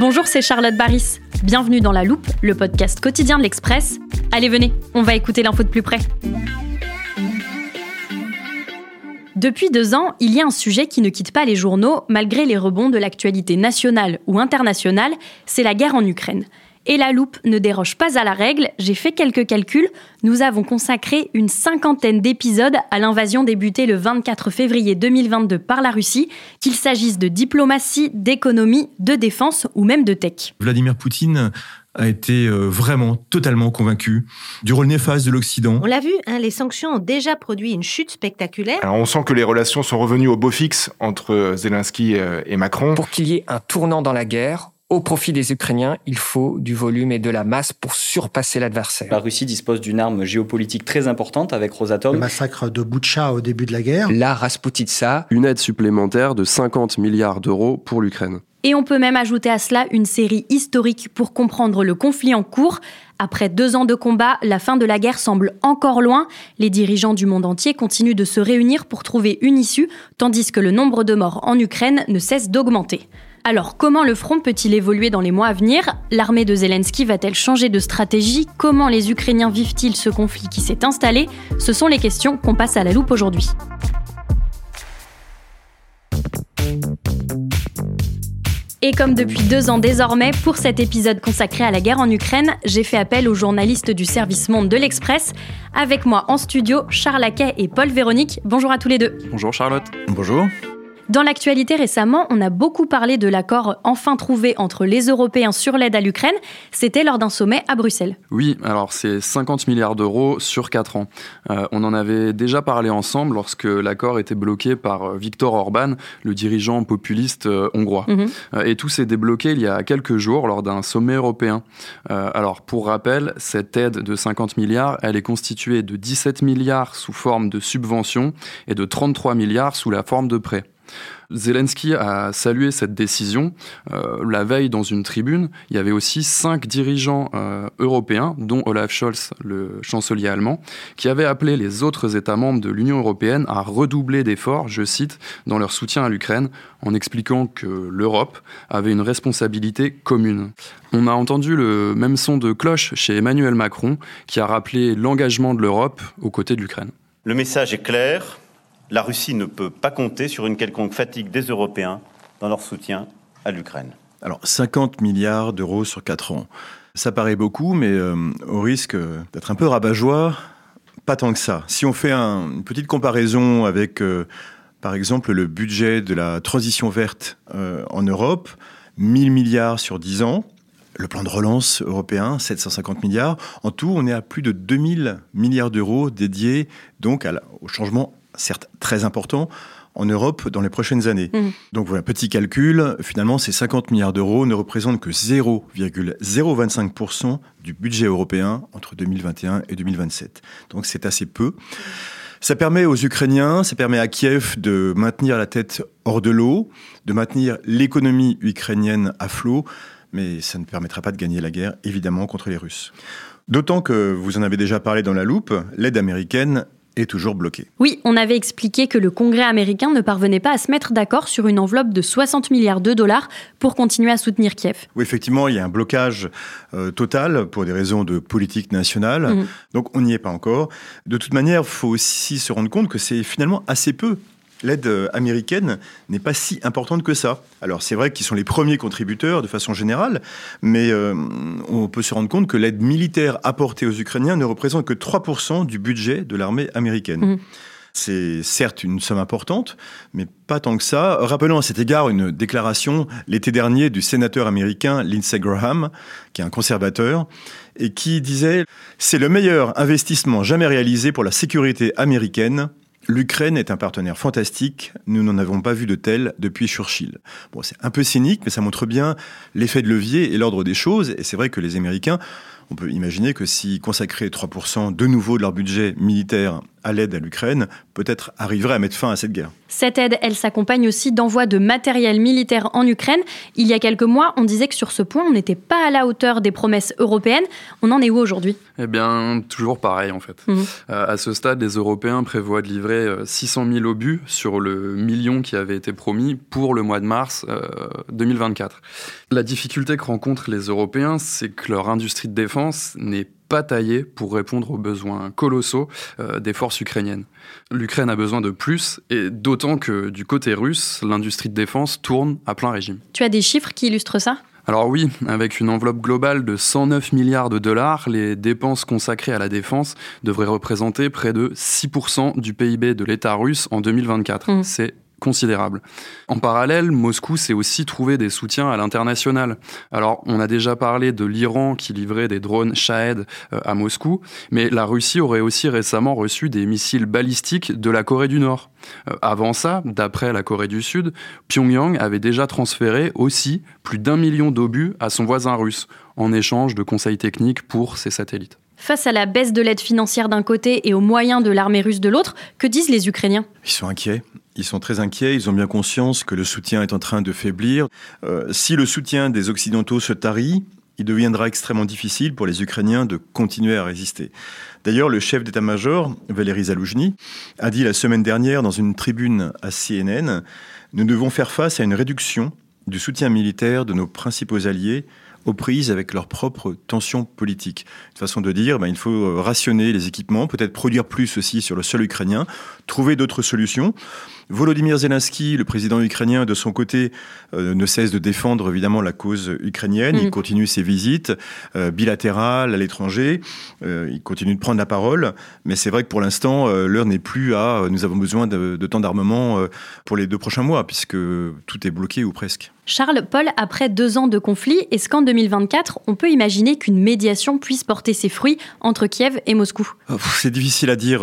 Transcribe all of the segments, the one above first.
Bonjour, c'est Charlotte Baris. Bienvenue dans La Loupe, le podcast quotidien de l'Express. Allez, venez, on va écouter l'info de plus près. Depuis deux ans, il y a un sujet qui ne quitte pas les journaux malgré les rebonds de l'actualité nationale ou internationale, c'est la guerre en Ukraine. Et la loupe ne déroge pas à la règle, j'ai fait quelques calculs, nous avons consacré une cinquantaine d'épisodes à l'invasion débutée le 24 février 2022 par la Russie, qu'il s'agisse de diplomatie, d'économie, de défense ou même de tech. Vladimir Poutine a été euh, vraiment totalement convaincu du rôle néfaste de l'Occident. On l'a vu, hein, les sanctions ont déjà produit une chute spectaculaire. Alors, on sent que les relations sont revenues au beau fixe entre Zelensky euh, et Macron. Pour qu'il y ait un tournant dans la guerre, au profit des Ukrainiens, il faut du volume et de la masse pour surpasser l'adversaire. La Russie dispose d'une arme géopolitique très importante avec Rosatom. Le massacre de Boutcha au début de la guerre. La Rasputitsa. Une aide supplémentaire de 50 milliards d'euros pour l'Ukraine. Et on peut même ajouter à cela une série historique pour comprendre le conflit en cours. Après deux ans de combat, la fin de la guerre semble encore loin. Les dirigeants du monde entier continuent de se réunir pour trouver une issue, tandis que le nombre de morts en Ukraine ne cesse d'augmenter. Alors, comment le front peut-il évoluer dans les mois à venir? L'armée de Zelensky va-t-elle changer de stratégie? Comment les Ukrainiens vivent-ils ce conflit qui s'est installé? Ce sont les questions qu'on passe à la loupe aujourd'hui. Et comme depuis deux ans désormais, pour cet épisode consacré à la guerre en Ukraine, j'ai fait appel aux journalistes du service Monde de l'Express. Avec moi en studio, Charles Laquet et Paul Véronique. Bonjour à tous les deux. Bonjour Charlotte. Bonjour. Dans l'actualité récemment, on a beaucoup parlé de l'accord enfin trouvé entre les Européens sur l'aide à l'Ukraine. C'était lors d'un sommet à Bruxelles. Oui, alors c'est 50 milliards d'euros sur 4 ans. Euh, on en avait déjà parlé ensemble lorsque l'accord était bloqué par Viktor Orban, le dirigeant populiste euh, hongrois. Mhm. Euh, et tout s'est débloqué il y a quelques jours lors d'un sommet européen. Euh, alors pour rappel, cette aide de 50 milliards, elle est constituée de 17 milliards sous forme de subventions et de 33 milliards sous la forme de prêts. Zelensky a salué cette décision. Euh, la veille, dans une tribune, il y avait aussi cinq dirigeants euh, européens, dont Olaf Scholz, le chancelier allemand, qui avaient appelé les autres États membres de l'Union européenne à redoubler d'efforts, je cite, dans leur soutien à l'Ukraine, en expliquant que l'Europe avait une responsabilité commune. On a entendu le même son de cloche chez Emmanuel Macron, qui a rappelé l'engagement de l'Europe aux côtés de l'Ukraine. Le message est clair la Russie ne peut pas compter sur une quelconque fatigue des Européens dans leur soutien à l'Ukraine. Alors, 50 milliards d'euros sur 4 ans. Ça paraît beaucoup, mais euh, au risque d'être un peu rabat-joie, pas tant que ça. Si on fait un, une petite comparaison avec, euh, par exemple, le budget de la transition verte euh, en Europe, 1000 milliards sur 10 ans, le plan de relance européen, 750 milliards. En tout, on est à plus de 2000 milliards d'euros dédiés donc au changement certes très important, en Europe dans les prochaines années. Mmh. Donc voilà, petit calcul, finalement ces 50 milliards d'euros ne représentent que 0,025% du budget européen entre 2021 et 2027. Donc c'est assez peu. Ça permet aux Ukrainiens, ça permet à Kiev de maintenir la tête hors de l'eau, de maintenir l'économie ukrainienne à flot, mais ça ne permettra pas de gagner la guerre, évidemment, contre les Russes. D'autant que, vous en avez déjà parlé dans la loupe, l'aide américaine est toujours bloqué. Oui, on avait expliqué que le Congrès américain ne parvenait pas à se mettre d'accord sur une enveloppe de 60 milliards de dollars pour continuer à soutenir Kiev. Oui, effectivement, il y a un blocage euh, total pour des raisons de politique nationale. Mhm. Donc on n'y est pas encore. De toute manière, il faut aussi se rendre compte que c'est finalement assez peu. L'aide euh, américaine n'est pas si importante que ça. Alors c'est vrai qu'ils sont les premiers contributeurs de façon générale, mais euh, on peut se rendre compte que l'aide militaire apportée aux Ukrainiens ne représente que 3% du budget de l'armée américaine. Mhm. C'est certes une somme importante, mais pas tant que ça. Rappelons à cet égard une déclaration l'été dernier du sénateur américain Lindsey Graham, qui est un conservateur, et qui disait C'est le meilleur investissement jamais réalisé pour la sécurité américaine. L'Ukraine est un partenaire fantastique, nous n'en avons pas vu de tel depuis Churchill. C'est un peu cynique, mais ça montre bien l'effet de levier et l'ordre des choses, et c'est vrai que les Américains on peut imaginer que s'ils consacraient 3% de nouveau de leur budget militaire à l'aide à l'Ukraine, peut-être arriverait à mettre fin à cette guerre. Cette aide, elle s'accompagne aussi d'envois de matériel militaire en Ukraine. Il y a quelques mois, on disait que sur ce point, on n'était pas à la hauteur des promesses européennes. On en est où aujourd'hui? Eh bien, toujours pareil en fait. Euh, à ce stade, les Européens prévoient de livrer euh, 600 000 obus sur le million qui avait été promis pour le mois de mars euh, 2024. La difficulté que rencontrent les Européens, c'est que leur industrie de défense n'est pas taillée pour répondre aux besoins colossaux euh, des forces ukrainiennes. L'Ukraine a besoin de plus, et d'autant que du côté russe, l'industrie de défense tourne à plein régime. Tu as des chiffres qui illustrent ça? Alors oui, avec une enveloppe globale de 109 milliards de dollars, les dépenses consacrées à la défense devraient représenter près de 6% du PIB de l'État russe en 2024. C'est considérable. En parallèle, Moscou s'est aussi trouvé des soutiens à l'international. Alors, on a déjà parlé de l'Iran qui livrait des drones Shahed euh, à Moscou, mais la Russie aurait aussi récemment reçu des missiles balistiques de la Corée du Nord. Euh, avant ça, d'après la Corée du Sud, Pyongyang avait déjà transféré aussi plus d'un million d'obus à son voisin russe, en échange de conseils techniques pour ses satellites. Face à la baisse de l'aide financière d'un côté et aux moyens de l'armée russe de l'autre, que disent les Ukrainiens? Ils sont inquiets. Ils sont très inquiets, ils ont bien conscience que le soutien est en train de faiblir. Euh, si le soutien des Occidentaux se tarit, il deviendra extrêmement difficile pour les Ukrainiens de continuer à résister. D'ailleurs, le chef d'état-major, Valéry Zaloujny, a dit la semaine dernière dans une tribune à CNN, Nous devons faire face à une réduction du soutien militaire de nos principaux alliés aux prises avec leurs propres tensions politiques. Une façon de dire, ben, il faut rationner les équipements, peut-être produire plus aussi sur le sol ukrainien, trouver d'autres solutions. Volodymyr Zelensky, le président ukrainien, de son côté, euh, ne cesse de défendre évidemment la cause ukrainienne. Il continue ses visites euh, bilatérales à l'étranger. Euh, il continue de prendre la parole. Mais c'est vrai que pour l'instant, l'heure n'est plus à nous avons besoin de, de temps d'armement pour les deux prochains mois, puisque tout est bloqué ou presque. Charles, Paul, après deux ans de conflit, est-ce qu'en 2024, on peut imaginer qu'une médiation puisse porter ses fruits entre Kiev et Moscou? Pff, C'est difficile à dire.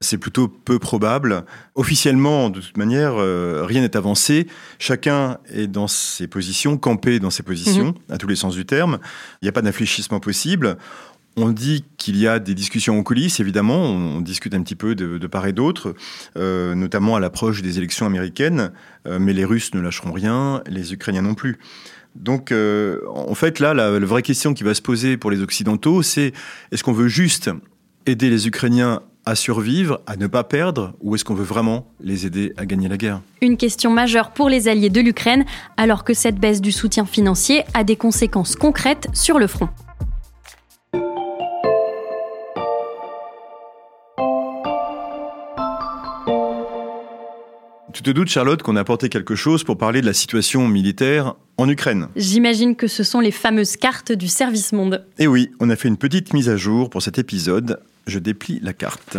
C'est plutôt peu probable. Officiellement, de toute manière, euh, rien n'est avancé. Chacun est dans ses positions, campé dans ses positions, à tous les sens du terme. Il n'y a pas d'infléchissement possible. On dit qu'il y a des discussions en coulisses, évidemment. On, on discute un petit peu de, de part et d'autre, euh, notamment à l'approche des élections américaines. Euh, mais les Russes ne lâcheront rien, les Ukrainiens non plus. Donc, euh, en fait, là, la, la vraie question qui va se poser pour les Occidentaux, c'est est-ce qu'on veut juste aider les Ukrainiens à survivre, à ne pas perdre, ou est-ce qu'on veut vraiment les aider à gagner la guerre? Une question majeure pour les alliés de l'Ukraine, alors que cette baisse du soutien financier a des conséquences concrètes sur le front. Tu te doutes, Charlotte, qu'on a apporté quelque chose pour parler de la situation militaire en Ukraine? J'imagine que ce sont les fameuses cartes du service monde. Et oui, on a fait une petite mise à jour pour cet épisode. Je déplie la carte.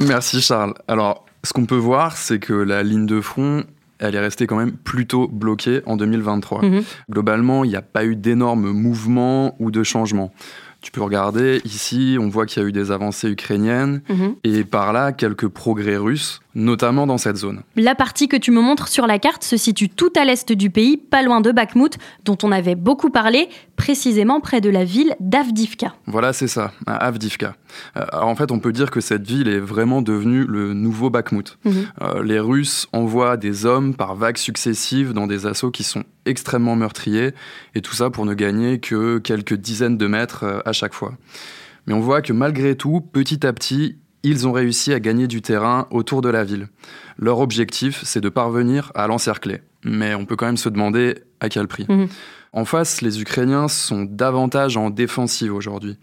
Merci Charles. Alors, ce qu'on peut voir, c'est que la ligne de front, elle est restée quand même plutôt bloquée en 2023. Mhm. Globalement, il n'y a pas eu d'énormes mouvements ou de changements. Tu peux regarder, ici, on voit qu'il y a eu des avancées ukrainiennes Mhm. et par là, quelques progrès russes, notamment dans cette zone. La partie que tu me montres sur la carte se situe tout à l'est du pays, pas loin de Bakhmut, dont on avait beaucoup parlé, précisément près de la ville d'Avdivka. Voilà, c'est ça, à Avdivka. Euh, alors, en fait, on peut dire que cette ville est vraiment devenue le nouveau Bakhmut. Mhm. Euh, les Russes envoient des hommes par vagues successives dans des assauts qui sont extrêmement meurtriers, et tout ça pour ne gagner que quelques dizaines de mètres euh, à chaque fois. Mais on voit que malgré tout, petit à petit, ils ont réussi à gagner du terrain autour de la ville. Leur objectif, c'est de parvenir à l'encercler. Mais on peut quand même se demander à quel prix. Mhm. En face, les Ukrainiens sont davantage en défensive aujourd'hui.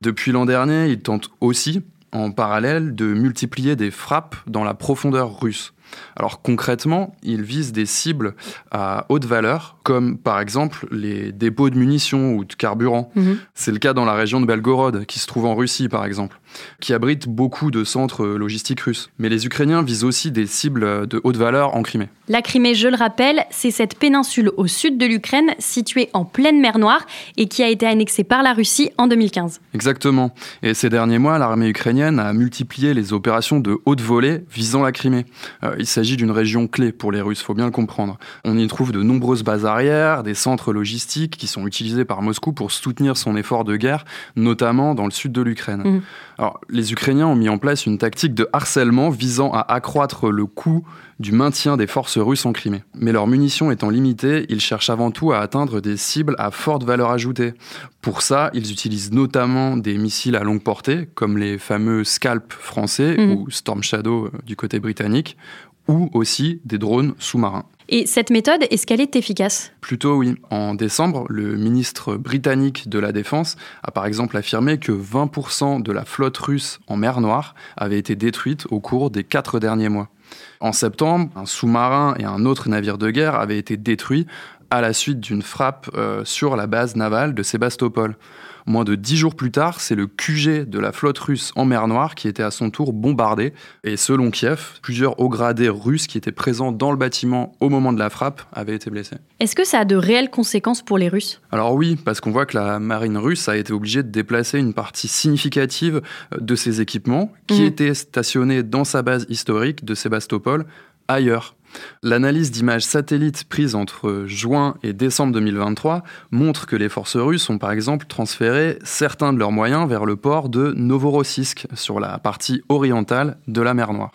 Depuis l'an dernier, ils tentent aussi, en parallèle, de multiplier des frappes dans la profondeur russe. Alors concrètement, il vise des cibles à haute valeur, comme par exemple les dépôts de munitions ou de carburant. Mhm. C'est le cas dans la région de Belgorod, qui se trouve en Russie par exemple, qui abrite beaucoup de centres logistiques russes. Mais les Ukrainiens visent aussi des cibles de haute valeur en Crimée. La Crimée, je le rappelle, c'est cette péninsule au sud de l'Ukraine, située en pleine mer Noire et qui a été annexée par la Russie en 2015. Exactement. Et ces derniers mois, l'armée ukrainienne a multiplié les opérations de haute volée visant la Crimée. Euh, il s'agit d'une région clé pour les Russes, faut bien le comprendre. On y trouve de nombreuses bases arrières, des centres logistiques qui sont utilisés par Moscou pour soutenir son effort de guerre, notamment dans le sud de l'Ukraine. Mhm. Alors, les Ukrainiens ont mis en place une tactique de harcèlement visant à accroître le coût du maintien des forces russes en Crimée. Mais leurs munitions étant limitées, ils cherchent avant tout à atteindre des cibles à forte valeur ajoutée. Pour ça, ils utilisent notamment des missiles à longue portée, comme les fameux Scalp français Mhm. ou Storm Shadow euh, du côté britannique, ou aussi des drones sous-marins. Et cette méthode, est-ce qu'elle est efficace? Plutôt oui. En décembre, le ministre britannique de la Défense a par exemple affirmé que 20% de la flotte russe en mer Noire avait été détruite au cours des quatre derniers mois. En septembre, un sous-marin et un autre navire de guerre avaient été détruits à la suite d'une frappe euh, sur la base navale de Sébastopol. Moins de dix jours plus tard, c'est le QG de la flotte russe en mer Noire qui était à son tour bombardé. Et selon Kiev, plusieurs hauts gradés russes qui étaient présents dans le bâtiment au moment de la frappe avaient été blessés. Est-ce que ça a de réelles conséquences pour les Russes? Alors oui, parce qu'on voit que la marine russe a été obligée de déplacer une partie significative euh, de ses équipements qui Mhm. étaient stationnés dans sa base historique de Sébastopol ailleurs. L'analyse d'images satellites prises entre juin et décembre 2023 montre que les forces russes ont par exemple transféré certains de leurs moyens vers le port de Novorossiysk sur la partie orientale de la mer Noire.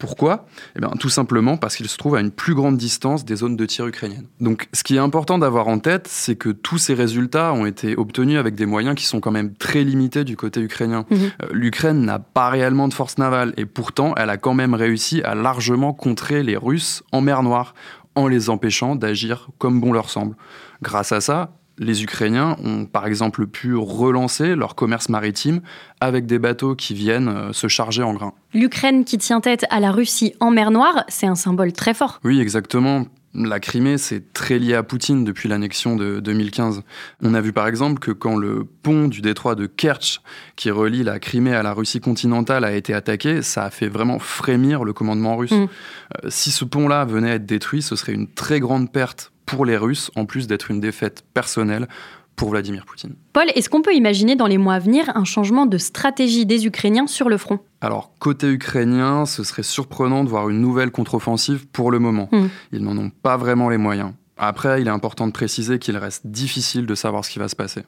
Pourquoi? Eh bien, tout simplement parce qu'il se trouve à une plus grande distance des zones de tir ukrainiennes. Donc, ce qui est important d'avoir en tête, c'est que tous ces résultats ont été obtenus avec des moyens qui sont quand même très limités du côté ukrainien. Mhm. Euh, L'Ukraine n'a pas réellement de force navale et pourtant, elle a quand même réussi à largement contrer les Russes en mer Noire en les empêchant d'agir comme bon leur semble. Grâce à ça, les Ukrainiens ont par exemple pu relancer leur commerce maritime avec des bateaux qui viennent euh, se charger en grains. L'Ukraine qui tient tête à la Russie en mer Noire, c'est un symbole très fort. Oui, exactement. La Crimée, c'est très lié à Poutine depuis l'annexion de 2015. On a vu par exemple que quand le pont du détroit de Kerch, qui relie la Crimée à la Russie continentale, a été attaqué, ça a fait vraiment frémir le commandement russe. Mm. Euh, si ce pont-là venait à être détruit, ce serait une très grande perte pour les Russes, en plus d'être une défaite personnelle pour Vladimir Poutine. Paul, est-ce qu'on peut imaginer dans les mois à venir un changement de stratégie des Ukrainiens sur le front? Alors, côté ukrainien, ce serait surprenant de voir une nouvelle contre-offensive pour le moment. Mm. Ils n'en ont pas vraiment les moyens. Après, il est important de préciser qu'il reste difficile de savoir ce qui va se passer.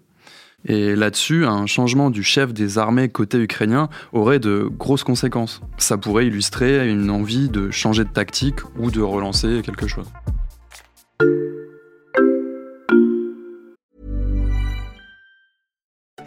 Et là-dessus, un changement du chef des armées côté ukrainien aurait de grosses conséquences. Ça pourrait illustrer une envie de changer de tactique ou de relancer quelque chose.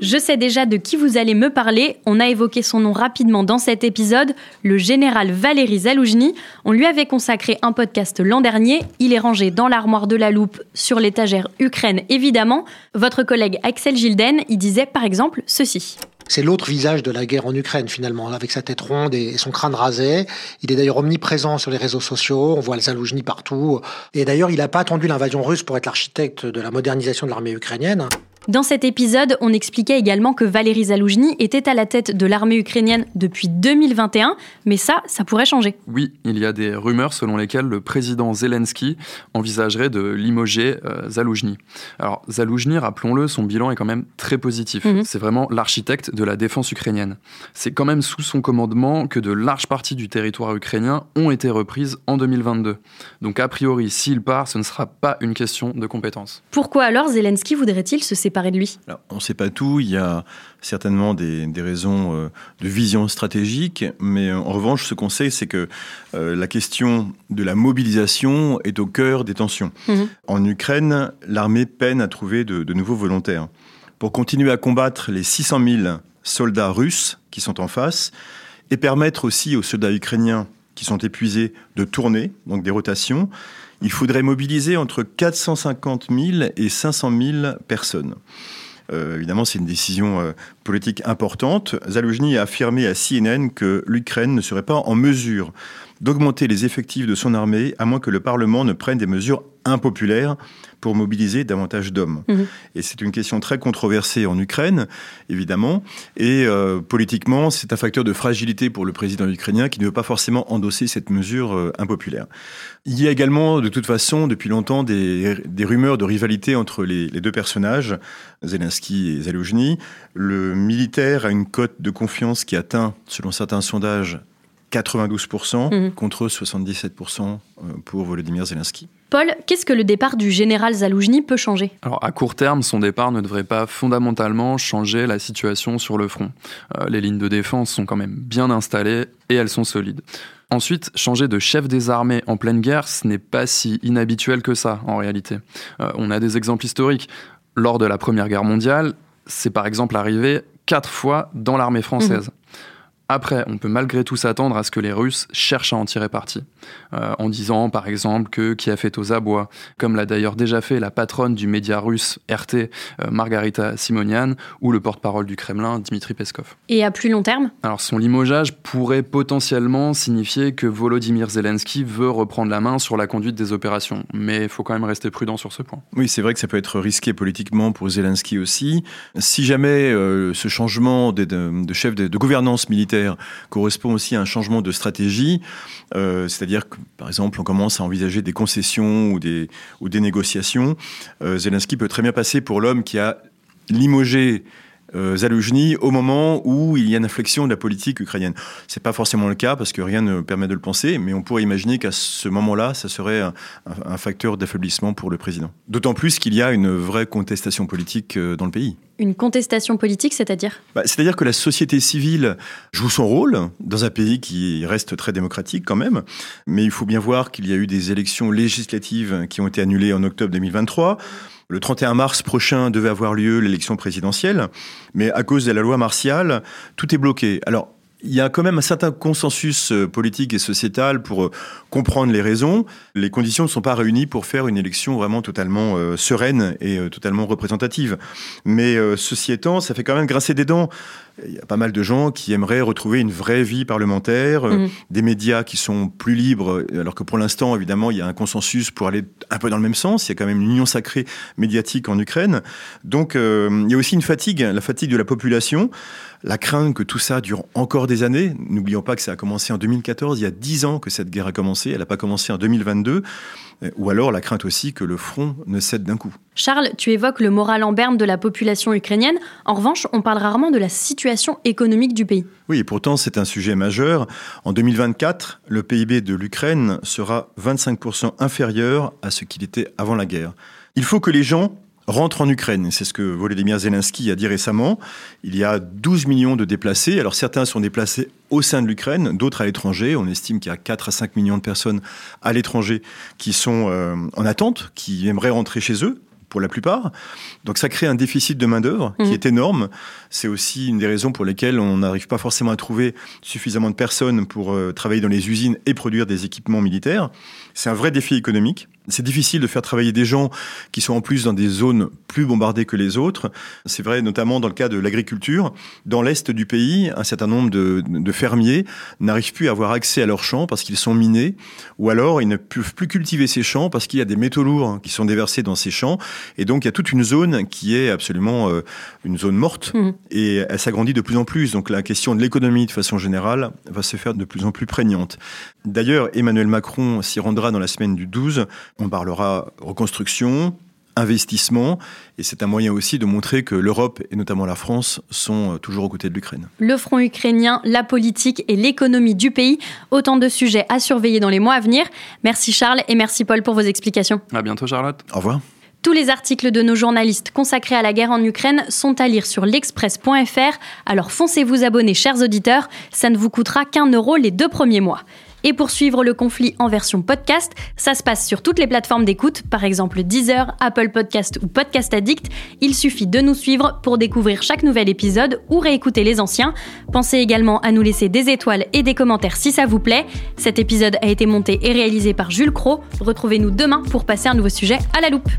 Je sais déjà de qui vous allez me parler. On a évoqué son nom rapidement dans cet épisode, le général Valéry Zaloujny. On lui avait consacré un podcast l'an dernier. Il est rangé dans l'armoire de la loupe sur l'étagère Ukraine, évidemment. Votre collègue Axel Gilden y disait par exemple ceci. C'est l'autre visage de la guerre en Ukraine finalement, avec sa tête ronde et son crâne rasé. Il est d'ailleurs omniprésent sur les réseaux sociaux, on voit le Zaloujny partout. Et d'ailleurs, il n'a pas attendu l'invasion russe pour être l'architecte de la modernisation de l'armée ukrainienne. Dans cet épisode, on expliquait également que Valéry Zaloujny était à la tête de l'armée ukrainienne depuis 2021, mais ça, ça pourrait changer. Oui, il y a des rumeurs selon lesquelles le président Zelensky envisagerait de limoger euh, Zaloujny. Alors, Zaloujny, rappelons-le, son bilan est quand même très positif. Mhm. C'est vraiment l'architecte de la défense ukrainienne. C'est quand même sous son commandement que de larges parties du territoire ukrainien ont été reprises en 2022. Donc, a priori, s'il part, ce ne sera pas une question de compétence. Pourquoi alors Zelensky voudrait-il se séparer séparer de lui On ne sait pas tout. Il y a certainement des, raisons euh, de vision stratégique, mais en revanche, ce qu'on sait, c'est que la question de la mobilisation est au cœur des tensions. Mhm. En Ukraine, l'armée peine à trouver de, de nouveaux volontaires. Pour continuer à combattre les 600 000 soldats russes qui sont en face, et permettre aussi aux soldats ukrainiens qui sont épuisés de tourner, donc des rotations, il faudrait mobiliser entre 450 000 et 500 000 personnes. Euh, évidemment, c'est une décision euh, politique importante. Zaloujny a affirmé à CNN que l'Ukraine ne serait pas en mesure d'augmenter les effectifs de son armée à moins que le Parlement ne prenne des mesures impopulaires pour mobiliser davantage d'hommes. Mhm. Et c'est une question très controversée en Ukraine, évidemment. Et euh, politiquement, c'est un facteur de fragilité pour le président ukrainien qui ne veut pas forcément endosser cette mesure euh, impopulaire. Il y a également, de toute façon, depuis longtemps, des, rumeurs de rivalité entre les, deux personnages, Zelensky et Zaloujny. Le militaire a une cote de confiance qui atteint, selon certains sondages, 92% mhm. contre 77% euh, pour Volodymyr Zelensky. Paul, qu'est-ce que le départ du général Zaloujny peut changer? Alors à court terme, son départ ne devrait pas fondamentalement changer la situation sur le front. Euh, les lignes de défense sont quand même bien installées et elles sont solides. Ensuite, changer de chef des armées en pleine guerre, ce n'est pas si inhabituel que ça en réalité. Euh, on a des exemples historiques. Lors de la Première Guerre mondiale, c'est par exemple arrivé quatre fois dans l'armée française. Mhm. Après, on peut malgré tout s'attendre à ce que les Russes cherchent à en tirer parti, euh, en disant par exemple que qui a fait aux abois, comme l'a d'ailleurs déjà fait la patronne du média russe RT, euh, Margarita Simonian, ou le porte-parole du Kremlin, Dmitri Peskov. Et à plus long terme? Alors son limogeage pourrait potentiellement signifier que Volodymyr Zelensky veut reprendre la main sur la conduite des opérations, mais il faut quand même rester prudent sur ce point. Oui, c'est vrai que ça peut être risqué politiquement pour Zelensky aussi. Si jamais euh, ce changement de, de chef de gouvernance militaire correspond aussi à un changement de stratégie. Euh, c'est-à-dire que, par exemple, on commence à envisager des concessions ou des, négociations. Euh, Zelensky peut très bien passer pour l'homme qui a limogé euh, Zaloujny au moment où il y a une inflexion de la politique ukrainienne. C'est pas forcément le cas parce que rien ne permet de le penser, mais on pourrait imaginer qu'à ce moment-là, ça serait un, facteur d'affaiblissement pour le président. D'autant plus qu'il y a une vraie contestation politique dans le pays. Une contestation politique, c'est-à-dire? Bah, C'est-à-dire que la société civile joue son rôle dans un pays qui reste très démocratique quand même, mais il faut bien voir qu'il y a eu des élections législatives qui ont été annulées en octobre 2023. Le 31 mars prochain devait avoir lieu l'élection présidentielle, mais à cause de la loi martiale, tout est bloqué. Alors, il y a quand même un certain consensus euh, politique et sociétal pour euh, comprendre les raisons. Les conditions ne sont pas réunies pour faire une élection vraiment totalement euh, sereine et totalement représentative. Mais ceci étant, ça fait quand même grincer des dents il y a pas mal de gens qui aimeraient retrouver une vraie vie parlementaire, mhm. des médias qui sont plus libres, alors que pour l'instant, évidemment, il y a un consensus pour aller un peu dans le même sens. Il y a quand même une union sacrée médiatique en Ukraine. Donc, il y a aussi une fatigue, la fatigue de la population, la crainte que tout ça dure encore des années. N'oublions pas que ça a commencé en 2014, il y a dix ans que cette guerre a commencé, elle n'a pas commencé en 2022 ou alors la crainte aussi que le front ne cède d'un coup. Charles, tu évoques le moral en berne de la population ukrainienne. En revanche, on parle rarement de la situation économique du pays. Oui, et pourtant c'est un sujet majeur. En 2024, le PIB de l'Ukraine sera 25% inférieur à ce qu'il était avant la guerre. Il faut que les gens rentre en Ukraine. C'est ce que Volodymyr Zelensky a dit récemment. Il y a 12 millions de déplacés. Alors certains sont déplacés au sein de l'Ukraine, d'autres à l'étranger. On estime qu'il y a 4 à 5 millions de personnes à l'étranger qui sont euh, en attente, qui aimeraient rentrer chez eux pour la plupart. Donc ça crée un déficit de main-d'œuvre qui mmh. est énorme. C'est aussi une des raisons pour lesquelles on n'arrive pas forcément à trouver suffisamment de personnes pour euh, travailler dans les usines et produire des équipements militaires. C'est un vrai défi économique. C'est difficile de faire travailler des gens qui sont en plus dans des zones plus bombardées que les autres. C'est vrai notamment dans le cas de l'agriculture. Dans l'est du pays, un certain nombre de, fermiers n'arrivent plus à avoir accès à leurs champs parce qu'ils sont minés, ou alors ils ne peuvent plus cultiver ces champs parce qu'il y a des métaux lourds qui sont déversés dans ces champs. Et donc il y a toute une zone qui est absolument euh, une zone morte mmh. et elle s'agrandit de plus en plus. Donc la question de l'économie de façon générale va se faire de plus en plus prégnante. D'ailleurs, Emmanuel Macron s'y rendra dans la semaine du 12 on parlera reconstruction, investissement, et c'est un moyen aussi de montrer que l'Europe, et notamment la France, sont euh, toujours aux côtés de l'Ukraine. Le front ukrainien, la politique et l'économie du pays, autant de sujets à surveiller dans les mois à venir. Merci Charles et merci Paul pour vos explications. À bientôt Charlotte. Au revoir. Tous les articles de nos journalistes consacrés à la guerre en Ukraine sont à lire sur l'express.fr, alors foncez vous abonner chers auditeurs, ça ne vous coûtera qu'un euro les deux premiers mois. Et pour suivre le conflit en version podcast, ça se passe sur toutes les plateformes d'écoute, par exemple Deezer, Apple Podcast ou Podcast Addict. Il suffit de nous suivre pour découvrir chaque nouvel épisode ou réécouter les anciens. Pensez également à nous laisser des étoiles et des commentaires si ça vous plaît. Cet épisode a été monté et réalisé par Jules Cro. Retrouvez-nous demain pour passer un nouveau sujet à la loupe.